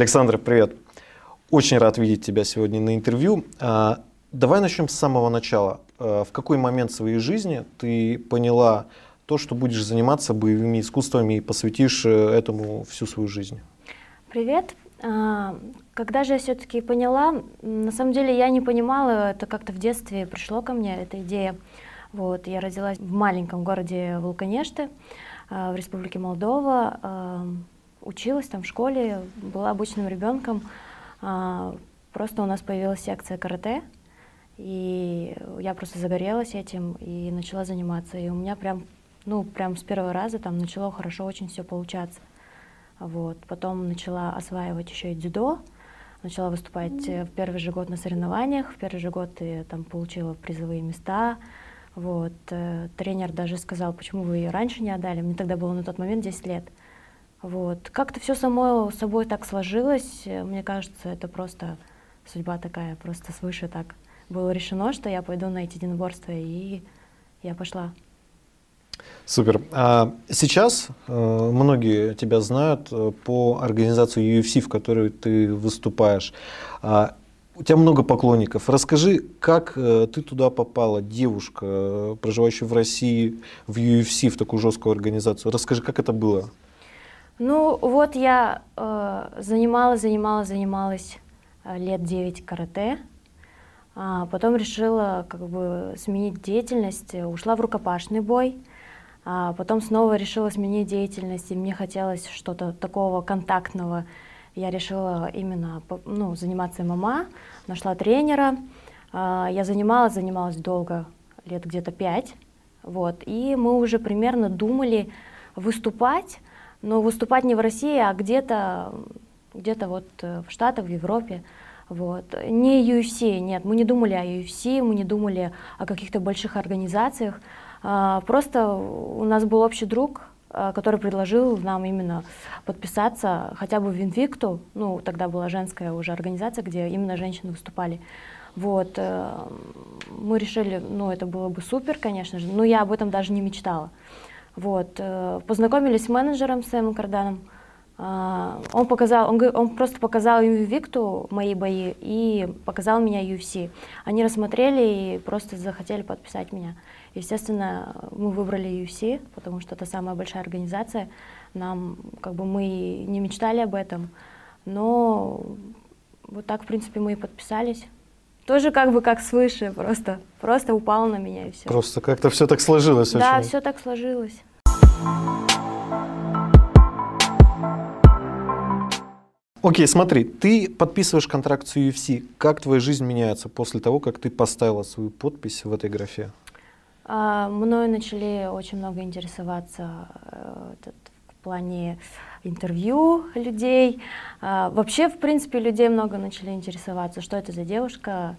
Александр, привет. Очень рад видеть тебя сегодня на интервью. А, давай начнем с самого начала. А, в какой момент своей жизни ты поняла то, что будешь заниматься боевыми искусствами и посвятишь э, этому всю свою жизнь? Привет. А, когда же я все-таки поняла, на самом деле я не понимала, это как-то в детстве пришло ко мне, эта идея. Вот, я родилась в маленьком городе Вулканешты в Республике Молдова, училась там в школе, была обычным ребенком. Просто у нас появилась секция карате, и я просто загорелась этим и начала заниматься. И у меня прям, ну, прям с первого раза там начало хорошо очень все получаться. Вот. Потом начала осваивать еще и дзюдо, начала выступать в первый же год на соревнованиях, в первый же год я там получила призовые места. Вот. Э, тренер даже сказал, почему вы ее раньше не отдали. Мне тогда было на тот момент 10 лет. Вот. Как-то все само собой так сложилось. Мне кажется, это просто судьба такая, просто свыше так было решено, что я пойду на эти единоборства, и я пошла. Супер. А сейчас э, многие тебя знают э, по организации UFC, в которой ты выступаешь. А, у тебя много поклонников. Расскажи, как э, ты туда попала, девушка, э, проживающая в России, в UFC, в такую жесткую организацию. Расскажи, как это было? Ну, вот я э, занималась, занималась, занималась э, лет 9 карате. А потом решила как бы сменить деятельность, ушла в рукопашный бой. А потом снова решила сменить деятельность, и мне хотелось что-то такого контактного. Я решила именно ну, заниматься ММА, нашла тренера. А, я занималась, занималась долго, лет где-то пять. Вот. И мы уже примерно думали выступать, но выступать не в России, а где-то где вот э, в Штатах, в Европе. Вот. Не UFC, нет, мы не думали о UFC, мы не думали о каких-то больших организациях. А, просто у нас был общий друг, а, который предложил нам именно подписаться хотя бы в Инвикту, ну, тогда была женская уже организация, где именно женщины выступали. Вот, э, мы решили, ну, это было бы супер, конечно же, но я об этом даже не мечтала. Вот, э, познакомились с менеджером Сэмом Карданом, а, он показал, он, он просто показал им Викту мои бои и показал меня UFC. Они рассмотрели и просто захотели подписать меня. Естественно, мы выбрали UFC, потому что это самая большая организация. Нам, как бы, мы не мечтали об этом, но вот так, в принципе, мы и подписались. Тоже как бы как свыше, просто, просто упало на меня и все. Просто как-то все так сложилось. Да, очень. все так сложилось. Окей, смотри, ты подписываешь контракт с UFC. Как твоя жизнь меняется после того, как ты поставила свою подпись в этой графе? А, мною начали очень много интересоваться э, в плане интервью людей. А, вообще, в принципе, людей много начали интересоваться, что это за девушка,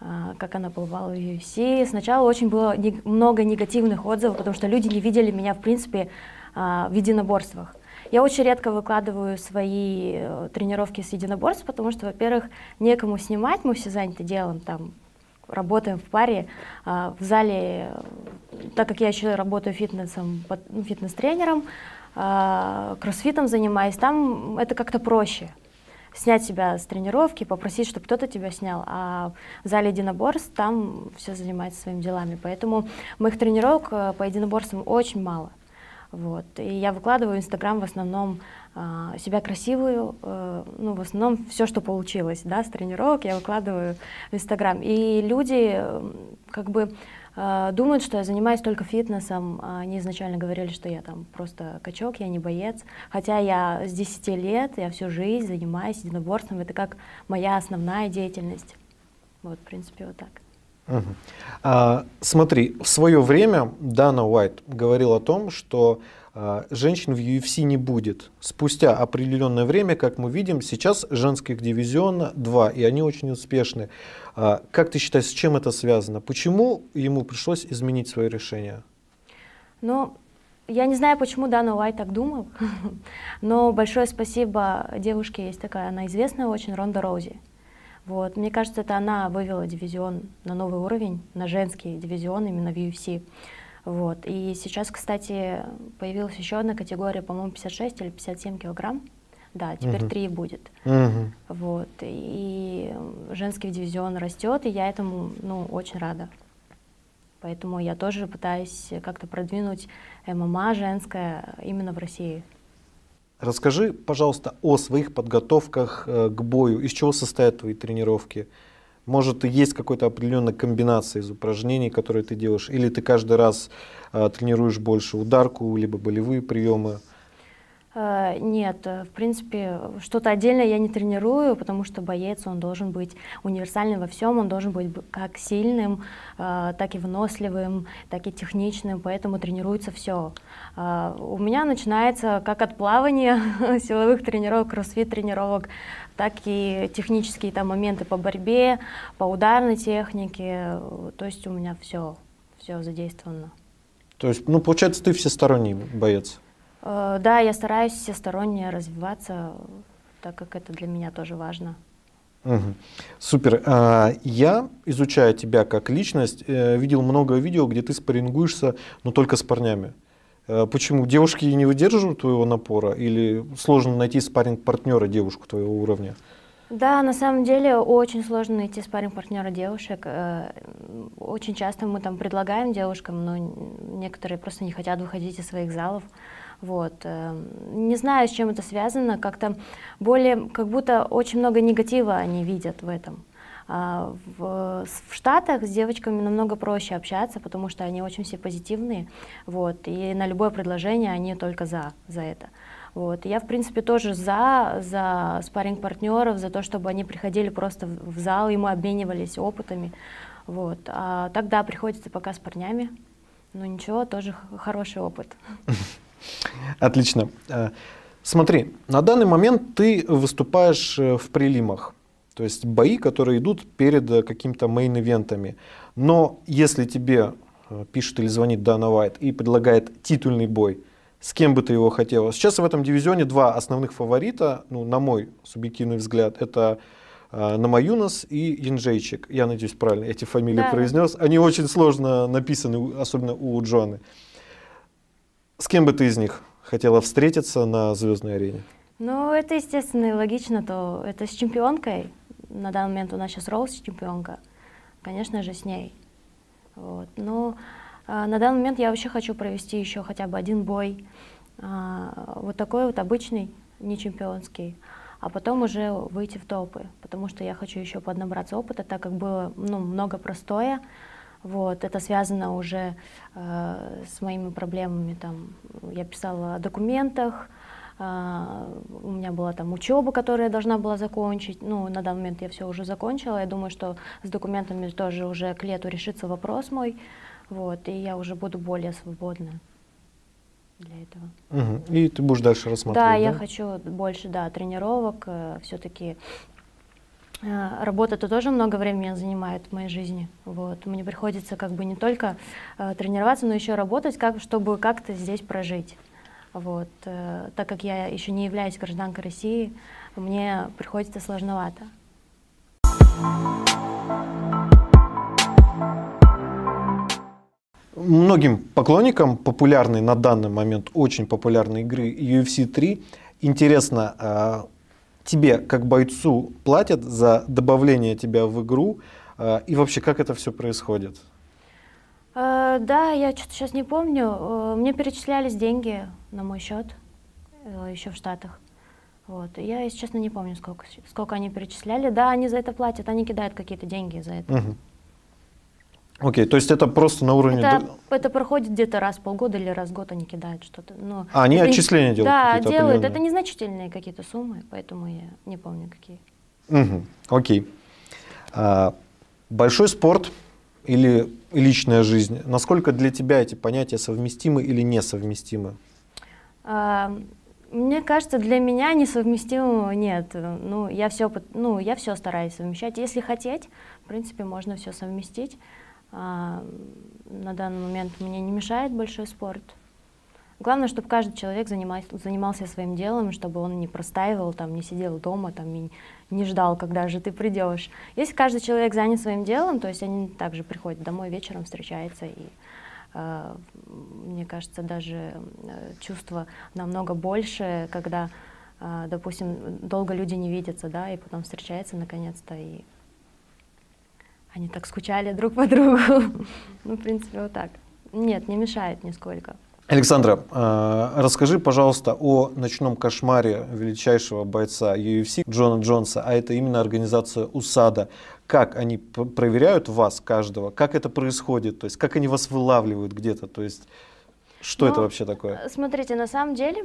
а, как она побывала в UFC. Сначала очень было много негативных отзывов, потому что люди не видели меня, в принципе, а, в единоборствах. Я очень редко выкладываю свои э, тренировки с единоборств, потому что, во-первых, некому снимать, мы все заняты делом, там, работаем в паре. В зале, так как я еще работаю фитнесом, ну, фитнес-тренером, кроссфитом занимаюсь, там это как-то проще снять себя с тренировки, попросить, чтобы кто-то тебя снял. А в зале единоборств там все занимается своими делами. Поэтому моих тренировок э, по единоборствам очень мало. Вот. И я выкладываю в Инстаграм в основном э, себя красивую, э, ну, в основном все, что получилось, да, с тренировок я выкладываю в Инстаграм. И люди э, как бы э, думают, что я занимаюсь только фитнесом. Они изначально говорили, что я там просто качок, я не боец. Хотя я с 10 лет, я всю жизнь занимаюсь единоборством. Это как моя основная деятельность. Вот, в принципе, вот так. А, смотри, в свое время Дана Уайт говорил о том, что а, женщин в UFC не будет. Спустя определенное время, как мы видим, сейчас женских дивизиона два, и они очень успешны. А, как ты считаешь, с чем это связано? Почему ему пришлось изменить свое решение? Ну, я не знаю, почему Дана Уайт так думал, но большое спасибо девушке, есть такая, она известная очень, Ронда Роузи. Вот. Мне кажется, это она вывела дивизион на новый уровень, на женский дивизион именно в UFC. Вот. И сейчас, кстати, появилась еще одна категория, по-моему, 56 или 57 килограмм. Да, теперь Мгм. три будет. Мгм. Вот. И женский дивизион растет, и я этому ну, очень рада. Поэтому я тоже пытаюсь как-то продвинуть ММА женское именно в России. Расскажи, пожалуйста, о своих подготовках э, к бою. Из чего состоят твои тренировки? Может, есть какой-то определенная комбинация из упражнений, которые ты делаешь? Или ты каждый раз э, тренируешь больше ударку, либо болевые приемы? Э, Нет, э, в принципе, что-то отдельное я не тренирую, потому что боец, он должен быть универсальным во всем, он должен быть как сильным, э, так и выносливым, так и техничным, поэтому тренируется все. У меня начинается как от плавания, силовых тренировок, кроссфит тренировок, так и технические там моменты по борьбе, по ударной технике, то есть у меня все, все задействовано. То есть, ну, получается, ты всесторонний боец. Э, Да, я стараюсь всесторонне развиваться, так как это для меня тоже важно. Мгм. Супер. А, Я, изучая тебя как личность, э, видел много видео, где ты спаррингуешься, но только с парнями. Э, Почему? Девушки не выдерживают твоего напора или сложно найти спарринг-партнера девушку твоего уровня? Да, на самом деле очень сложно найти спарринг-партнера девушек. Очень часто мы там предлагаем девушкам, но некоторые просто не хотят выходить из своих залов. Вот. э, Не знаю, с чем это связано, как-то более, как будто очень много негатива они видят в этом. А в, в Штатах с девочками намного проще общаться, потому что они очень все позитивные, вот, и на любое предложение они только за, за это. Вот. Я, в принципе, тоже за, за спарринг-партнеров, за то, чтобы они приходили просто в зал, и мы обменивались опытами. Вот. А тогда приходится пока с парнями. Ну ничего, тоже хороший опыт. Отлично. Э, Смотри, на данный момент ты выступаешь э, в прилимах, то есть бои, которые идут перед э, какими-то мейн-ивентами. Но если тебе пишет или звонит Дана Уайт и предлагает титульный бой, с кем бы ты его хотела? Сейчас в этом дивизионе два основных фаворита, ну, на мой субъективный взгляд, это Намаюнас и Янжейчик. Я надеюсь, правильно эти фамилии Да. произнес. Они очень сложно написаны, особенно у Джоаны. Кем бы ты из них хотела встретиться на звездной арене? Ну, это естественно и логично, то это с чемпионкой. На данный момент у нас сейчас Роуз чемпионка. Конечно же, с ней. Вот. Но а, на данный момент я вообще хочу провести еще хотя бы один бой. а, вот такой вот обычный, не чемпионский. А потом уже выйти в топы, потому что я хочу еще поднабраться опыта, так как было ну, много простоя. Вот, это связано уже э, с моими проблемами. Там, я писала о документах, а, у меня была там учеба, которую я должна была закончить. Ну, на данный момент я все уже закончила. Я думаю, что с документами тоже уже к лету решится вопрос мой. Вот, и я уже буду более свободна для этого. Мгм. И ты будешь дальше рассматривать, Да, я хочу больше, да, тренировок. Все-таки работа-то тоже много времени занимает в моей жизни. Вот. Мне приходится как бы не только э, тренироваться, но еще работать, как, чтобы как-то здесь прожить. Вот. Э, так как я еще не являюсь гражданкой России, мне приходится сложновато. Многим поклонникам популярной на данный момент, очень популярной игры UFC 3, интересно, а, тебе как бойцу платят за добавление тебя в игру, а, и вообще как это все происходит? Э, Да, я что-то сейчас не помню. Э, Мне перечислялись деньги на мой счет еще в Штатах. Вот. Я, если честно, не помню, сколько, сколько они перечисляли. Да, они за это платят, они кидают какие-то деньги за это. Мгм. Окей, то есть это просто на уровне... Это, это проходит где-то раз в полгода или раз в год они кидают что-то. Но А, они это отчисления делают Да, делают. Это незначительные какие-то суммы, поэтому я не помню, какие. Мгм, Окей. А, большой спорт или личная жизнь, насколько для тебя эти понятия совместимы или несовместимы? А, Мне кажется, для меня несовместимого нет. Ну, я все, ну, я все стараюсь совмещать. Если хотеть, в принципе, можно все совместить. А, На данный момент мне не мешает большой спорт. Главное, чтобы каждый человек занимался, занимался своим делом, чтобы он не простаивал, там, не сидел дома там, и не ждал, когда же ты придешь. Если каждый человек занят своим делом, то есть они также приходят домой вечером, встречаются, и э, мне кажется, даже э, чувство намного больше, когда а, допустим, долго люди не видятся, да, и потом встречаются наконец-то, и они так скучали друг по другу. ну, в принципе, вот так. Нет, не мешает нисколько. Александра, а, расскажи, пожалуйста, о ночном кошмаре величайшего бойца UFC Джона Джонса, а это именно организация УСАДА. Как они проверяют вас, каждого? Как это происходит? То есть, как они вас вылавливают где-то? То есть, что ну, это вообще такое? Смотрите, на самом деле,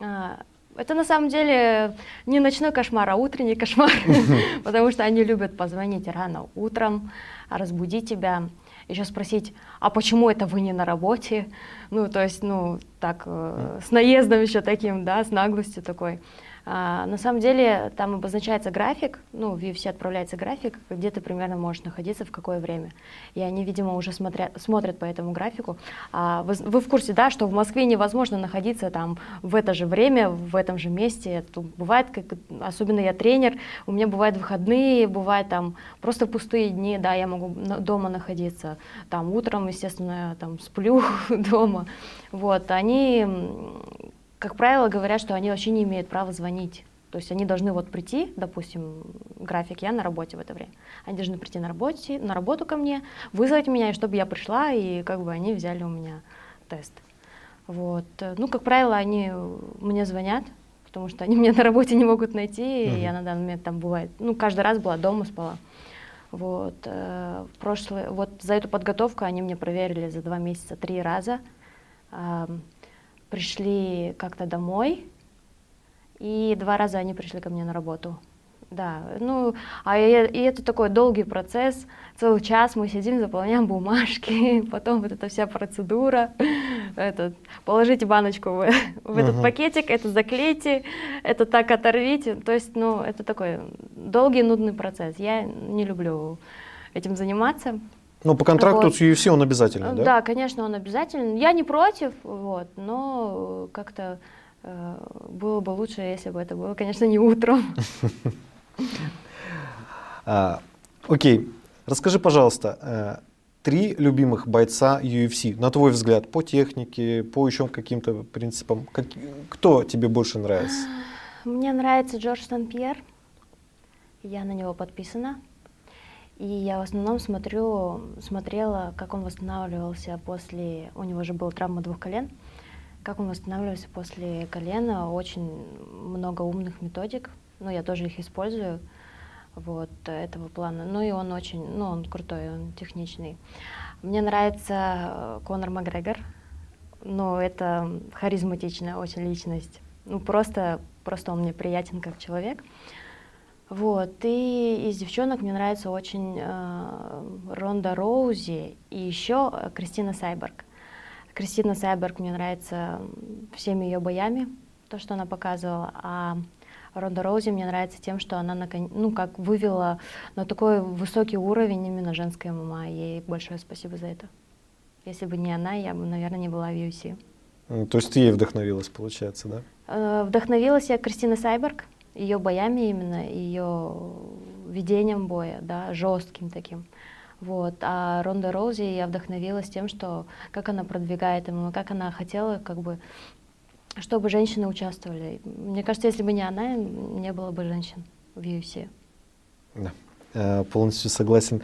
а, это на самом деле не ночной кошмар, а утренний кошмар, потому что они любят позвонить рано утром, разбудить тебя еще спросить, а почему это вы не на работе? Ну, то есть, ну, так, э, с наездом еще таким, да, с наглостью такой. А, на самом деле там обозначается график, ну, в UFC отправляется график, где ты примерно можешь находиться, в какое время. И они, видимо, уже смотрят, смотрят по этому графику. А вы, вы в курсе, да, что в Москве невозможно находиться там в это же время, в этом же месте. Это бывает, как, особенно я тренер, у меня бывают выходные, бывают там просто пустые дни, да, я могу дома находиться. Там утром, естественно, там сплю дома. Вот, они как правило, говорят, что они вообще не имеют права звонить. То есть они должны вот прийти, допустим, график, я на работе в это время. Они должны прийти на, работе, на работу ко мне, вызвать меня, чтобы я пришла, и как бы они взяли у меня тест. Вот. Ну, как правило, они мне звонят, потому что они меня на работе не могут найти, uh-huh. и я на данный момент там бывает, ну, каждый раз была дома, спала. Вот. Э, прошлый, вот за эту подготовку они мне проверили за два месяца три раза пришли как-то домой, и два раза они пришли ко мне на работу. Да, ну, а и, и это такой долгий процесс, целый час мы сидим, заполняем бумажки, потом вот эта вся процедура, этот, положите баночку в, в этот uh-huh. пакетик, это заклейте, это так оторвите, то есть, ну, это такой долгий, нудный процесс. Я не люблю этим заниматься. Ну, по контракту вот. с UFC он обязательный, да? Да, конечно, он обязательный. Я не против, вот, но как-то э, было бы лучше, если бы это было, конечно, не утром. А, окей, расскажи, пожалуйста, э, три любимых бойца UFC, на твой взгляд, по технике, по еще каким-то принципам, кто тебе больше нравится? Мне нравится Джордж Сан-Пьер, я на него подписана. И я в основном смотрю, смотрела, как он восстанавливался после... У него же была травма двух колен. Как он восстанавливался после колена. Очень много умных методик. Ну, я тоже их использую вот этого плана. Ну и он очень, ну он крутой, он техничный. Мне нравится Конор Макгрегор, но это харизматичная очень личность. Ну просто, просто он мне приятен как человек. Вот, и из девчонок мне нравится очень э, Ронда Роузи и еще Кристина Сайберг. Кристина Сайберг мне нравится всеми ее боями, то, что она показывала, а Ронда Роузи мне нравится тем, что она ну, как вывела на такой высокий уровень именно женской ММА. Ей большое спасибо за это. Если бы не она, я бы, наверное, не была в UFC. То есть ты ей вдохновилась, получается, да? Э, вдохновилась я Кристиной Сайберг ее боями именно, ее ведением боя, да, жестким таким. Вот. А Ронда Роузи я вдохновилась тем, что как она продвигает ему, как она хотела, как бы, чтобы женщины участвовали. Мне кажется, если бы не она, не было бы женщин в UFC. Да, э, полностью согласен.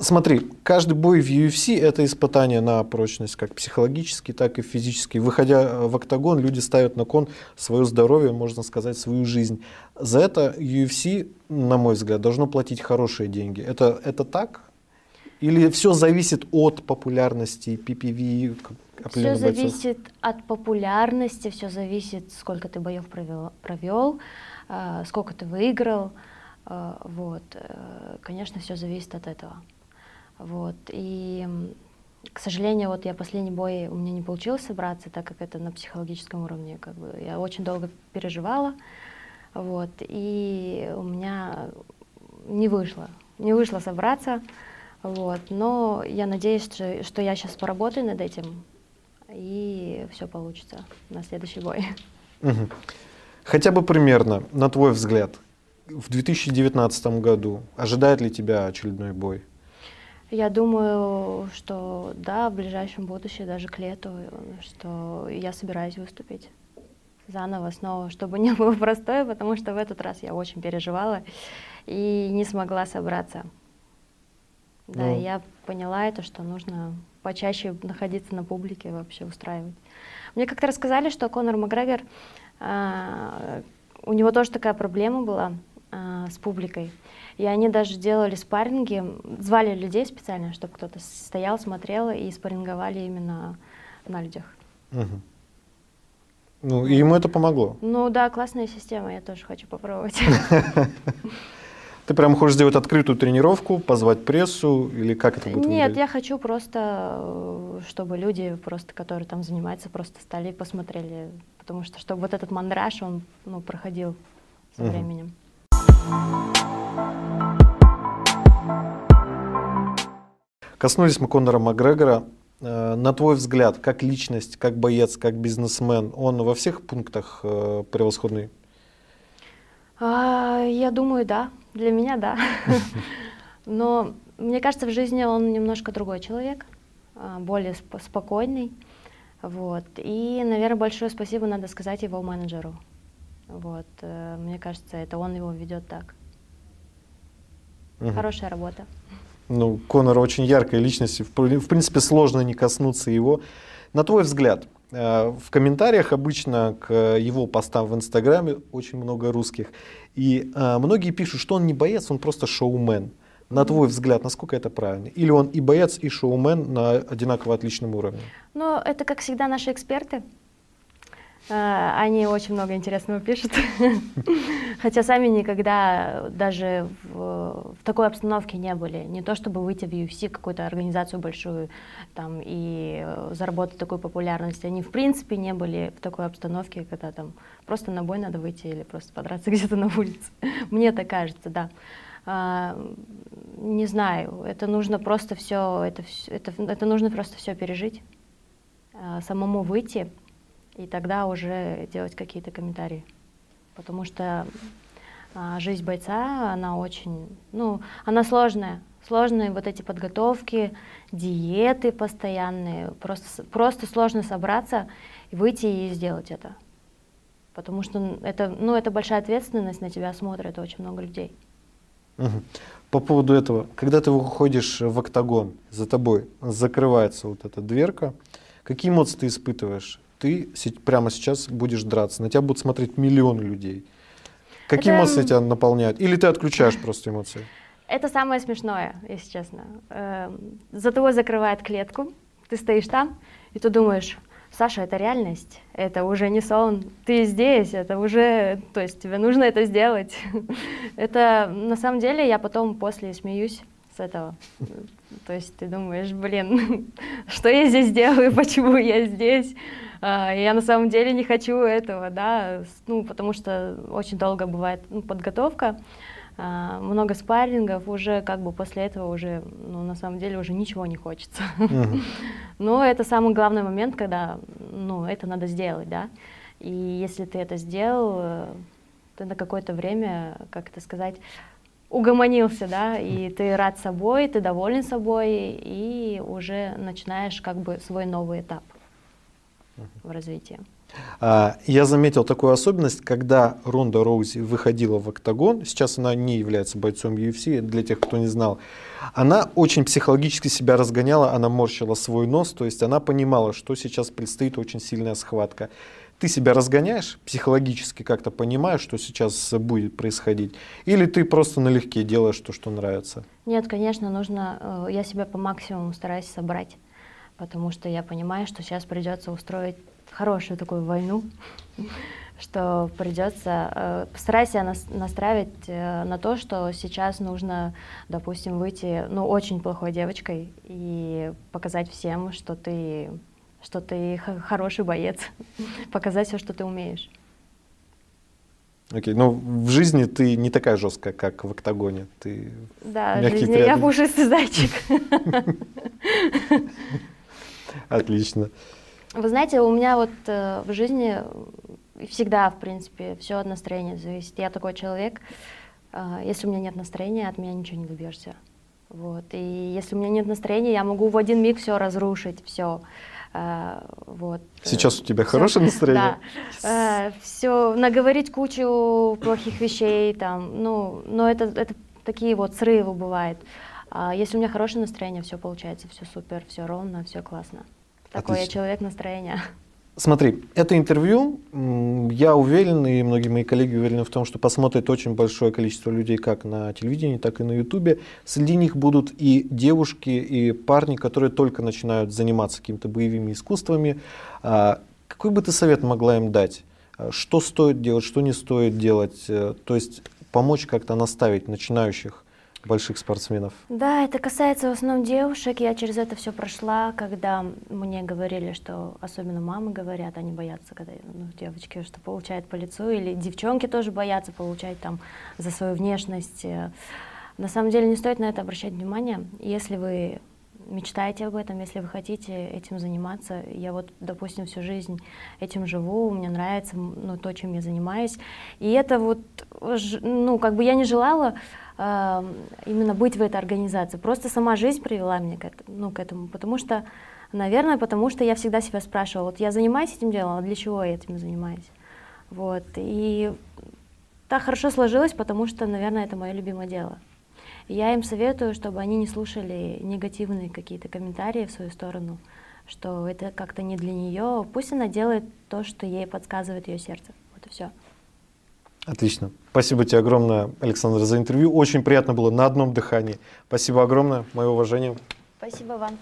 Э, Смотри, каждый бой в UFC это испытание на прочность, как психологически, так и физически. Выходя в октагон, люди ставят на кон свое здоровье, можно сказать, свою жизнь. За это UFC, на мой взгляд, должно платить хорошие деньги. Это, это так? Или все зависит от популярности PPV? Все зависит от популярности, все зависит, сколько ты боев провел, провел э, сколько ты выиграл. Э, вот. Э, конечно, все зависит от этого. Вот. И, к сожалению, вот я последний бой, у меня не получилось собраться, так как это на психологическом уровне. Как бы, я очень долго переживала, вот, и у меня не вышло, не вышло собраться, вот, но я надеюсь, что, что я сейчас поработаю над этим, и все получится на следующий бой. Хотя бы примерно, на твой взгляд, в 2019 году ожидает ли тебя очередной бой? Я думаю, что да, в ближайшем будущем, даже к лету, что я собираюсь выступить заново снова, чтобы не было простое, потому что в этот раз я очень переживала и не смогла собраться. Да, ну. я поняла это, что нужно почаще находиться на публике вообще устраивать. Мне как-то рассказали, что Конор Макгрегор, э, у него тоже такая проблема была э, с публикой. И они даже делали спарринги, звали людей специально, чтобы кто-то стоял, смотрел и спарринговали именно на людях. Угу. Ну, и ему это помогло? Ну да, классная система, я тоже хочу попробовать. Ты прям хочешь сделать открытую тренировку, позвать прессу или как это будет Нет, выглядеть? я хочу просто, э, чтобы люди, просто, которые там занимаются, просто стали и посмотрели. Потому что, чтобы вот этот мандраж, он ну, проходил со угу. Коснулись мы Конора Макгрегора. Э, на твой взгляд, как личность, как боец, как бизнесмен, он во всех пунктах э, превосходный? А, я думаю, да. Для меня да. Но мне кажется, в жизни он немножко другой человек, а, более сп спокойный. Вот. И, наверное, большое спасибо надо сказать его менеджеру. Вот. Э, мне кажется, это он его ведет так. Угу. Хорошая работа. Ну, Конор очень яркая личность. В принципе, сложно не коснуться его. На твой взгляд, Э, в комментариях обычно к его постам в Инстаграме очень много русских. И э, многие пишут, что он не боец, он просто шоумен. На твой взгляд, насколько это правильно? Или он и боец, и шоумен на одинаково отличном уровне? Ну, это, как всегда, наши эксперты. А, они очень много интересного пишут, хотя сами никогда даже в, в такой обстановке не были. Не то чтобы выйти в UFC, какую-то организацию большую, там, и заработать такую популярность. Они в принципе не были в такой обстановке, когда там просто на бой надо выйти или просто подраться где-то на улице. Мне так кажется, да. А, не знаю, это нужно просто все, это, это, это нужно просто все пережить, а, самому выйти, и тогда уже делать какие-то комментарии. Потому что а, жизнь бойца, она очень, ну, она сложная. Сложные вот эти подготовки, диеты постоянные. Просто, просто сложно собраться, выйти и сделать это. Потому что это, ну, это большая ответственность, на тебя смотрят очень много людей. По поводу этого, когда ты выходишь в октагон, за тобой закрывается вот эта дверка, какие эмоции ты испытываешь? Ты прямо сейчас будешь драться, на тебя будут смотреть миллионы людей. Какие это... эмоции тебя наполняют? Или ты отключаешь просто эмоции? Это самое смешное, если честно. Эм, за тобой закрывает клетку, ты стоишь там, и ты думаешь, Саша, это реальность, это уже не сон, ты здесь, это уже, то есть тебе нужно это сделать. это на самом деле я потом после смеюсь с этого. То есть ты думаешь, блин, что я здесь делаю, почему я здесь? А, я на самом деле не хочу этого, да, ну, потому что очень долго бывает ну, подготовка, а, много спаррингов, уже как бы после этого уже, ну, на самом деле уже ничего не хочется. Но это самый главный момент, когда, ну, это надо сделать, да. И если ты это сделал, ты на какое-то время, как это сказать, угомонился, да, и ты рад собой, ты доволен собой, и уже начинаешь как бы свой новый этап в развитии. А, я заметил такую особенность, когда Ронда Роузи выходила в октагон, сейчас она не является бойцом UFC, для тех, кто не знал, она очень психологически себя разгоняла, она морщила свой нос, то есть она понимала, что сейчас предстоит очень сильная схватка. Ты себя разгоняешь, психологически как-то понимаешь, что сейчас будет происходить, или ты просто налегке делаешь то, что нравится? Нет, конечно, нужно, э, я себя по максимуму стараюсь собрать потому что я понимаю, что сейчас придется устроить хорошую такую войну, что придется, э, постарайся нас, настраивать э, на то, что сейчас нужно, допустим, выйти, ну, очень плохой девочкой и показать всем, что ты, что ты хороший боец, показать все, что ты умеешь. Окей, okay. но в жизни ты не такая жесткая, как в октагоне. Ты да, в жизни я пушистый зайчик. Отлично. Вы знаете, у меня вот э, в жизни всегда, в принципе, все от настроения зависит. Я такой человек, э, если у меня нет настроения, от меня ничего не добьешься. Вот. И если у меня нет настроения, я могу в один миг все разрушить, все. Э, вот. Сейчас у тебя хорошее настроение? Да. Все, наговорить кучу плохих вещей, там, ну, но это, это такие вот срывы бывают. А если у меня хорошее настроение, все получается, все супер, все ровно, все классно. Такой Отлично. я человек настроения. Смотри, это интервью, я уверен, и многие мои коллеги уверены в том, что посмотрит очень большое количество людей как на телевидении, так и на ютубе. Среди них будут и девушки, и парни, которые только начинают заниматься какими-то боевыми искусствами. А, какой бы ты совет могла им дать? А, что стоит делать, что не стоит делать? Э, то есть помочь как-то наставить начинающих больших спортсменов? Да, это касается в основном девушек. Я через это все прошла, когда мне говорили, что особенно мамы говорят, они боятся, когда ну, девочки что получают по лицу, или девчонки тоже боятся получать там за свою внешность. На самом деле не стоит на это обращать внимание. Если вы мечтаете об этом, если вы хотите этим заниматься. Я вот, допустим, всю жизнь этим живу, мне нравится ну, то, чем я занимаюсь. И это вот, ну, как бы я не желала именно быть в этой организации. Просто сама жизнь привела меня к, ну, к этому, потому что, наверное, потому что я всегда себя спрашивала, вот я занимаюсь этим делом, а для чего я этим занимаюсь? Вот, и так хорошо сложилось, потому что, наверное, это мое любимое дело. Я им советую, чтобы они не слушали негативные какие-то комментарии в свою сторону, что это как-то не для нее. Пусть она делает то, что ей подсказывает ее сердце. Вот и все. Отлично. Спасибо тебе огромное, Александр, за интервью. Очень приятно было на одном дыхании. Спасибо огромное. Мое уважение. Спасибо вам.